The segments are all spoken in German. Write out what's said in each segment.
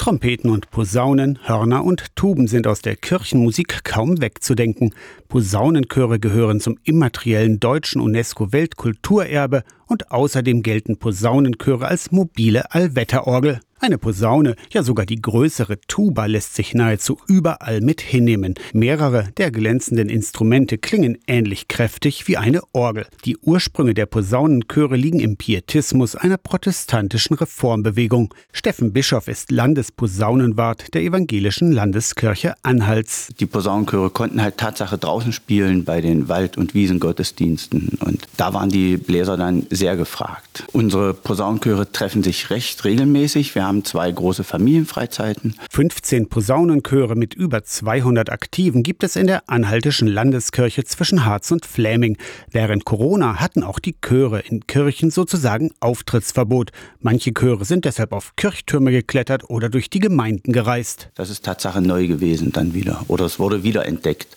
Trompeten und Posaunen, Hörner und Tuben sind aus der Kirchenmusik kaum wegzudenken. Posaunenchöre gehören zum immateriellen deutschen UNESCO-Weltkulturerbe und außerdem gelten Posaunenchöre als mobile Allwetterorgel. Eine Posaune, ja sogar die größere Tuba lässt sich nahezu überall mit hinnehmen. Mehrere der glänzenden Instrumente klingen ähnlich kräftig wie eine Orgel. Die Ursprünge der Posaunenchöre liegen im Pietismus einer protestantischen Reformbewegung. Steffen Bischof ist Landesposaunenwart der evangelischen Landeskirche Anhalts. Die Posaunenchöre konnten halt Tatsache draußen spielen bei den Wald- und Wiesengottesdiensten und da waren die Bläser dann sehr gefragt. Unsere Posaunenchöre treffen sich recht regelmäßig. Wir haben zwei große Familienfreizeiten. 15 Posaunenchöre mit über 200 Aktiven gibt es in der Anhaltischen Landeskirche zwischen Harz und Fläming. Während Corona hatten auch die Chöre in Kirchen sozusagen Auftrittsverbot. Manche Chöre sind deshalb auf Kirchtürme geklettert oder durch die Gemeinden gereist. Das ist Tatsache neu gewesen dann wieder. Oder es wurde wieder entdeckt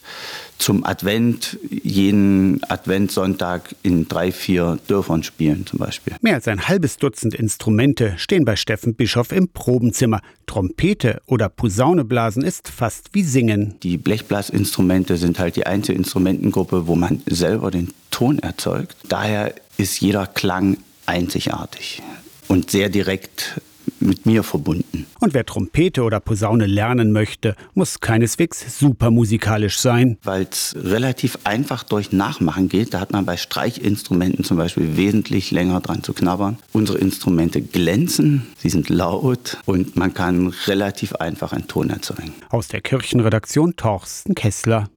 zum Advent jeden Adventssonntag in drei, vier Dörfern spielen zum Beispiel. Mehr als ein halbes Dutzend Instrumente stehen bei Steffen Bischof im Probenzimmer. Trompete oder Posaune blasen ist fast wie Singen. Die Blechblasinstrumente sind halt die einzige Instrumentengruppe, wo man selber den Ton erzeugt. Daher ist jeder Klang einzigartig und sehr direkt mit mir verbunden. Und wer Trompete oder Posaune lernen möchte, muss keineswegs supermusikalisch sein. Weil es relativ einfach durch Nachmachen geht. Da hat man bei Streichinstrumenten zum Beispiel wesentlich länger dran zu knabbern. Unsere Instrumente glänzen, sie sind laut und man kann relativ einfach einen Ton erzeugen. Aus der Kirchenredaktion Torsten Kessler.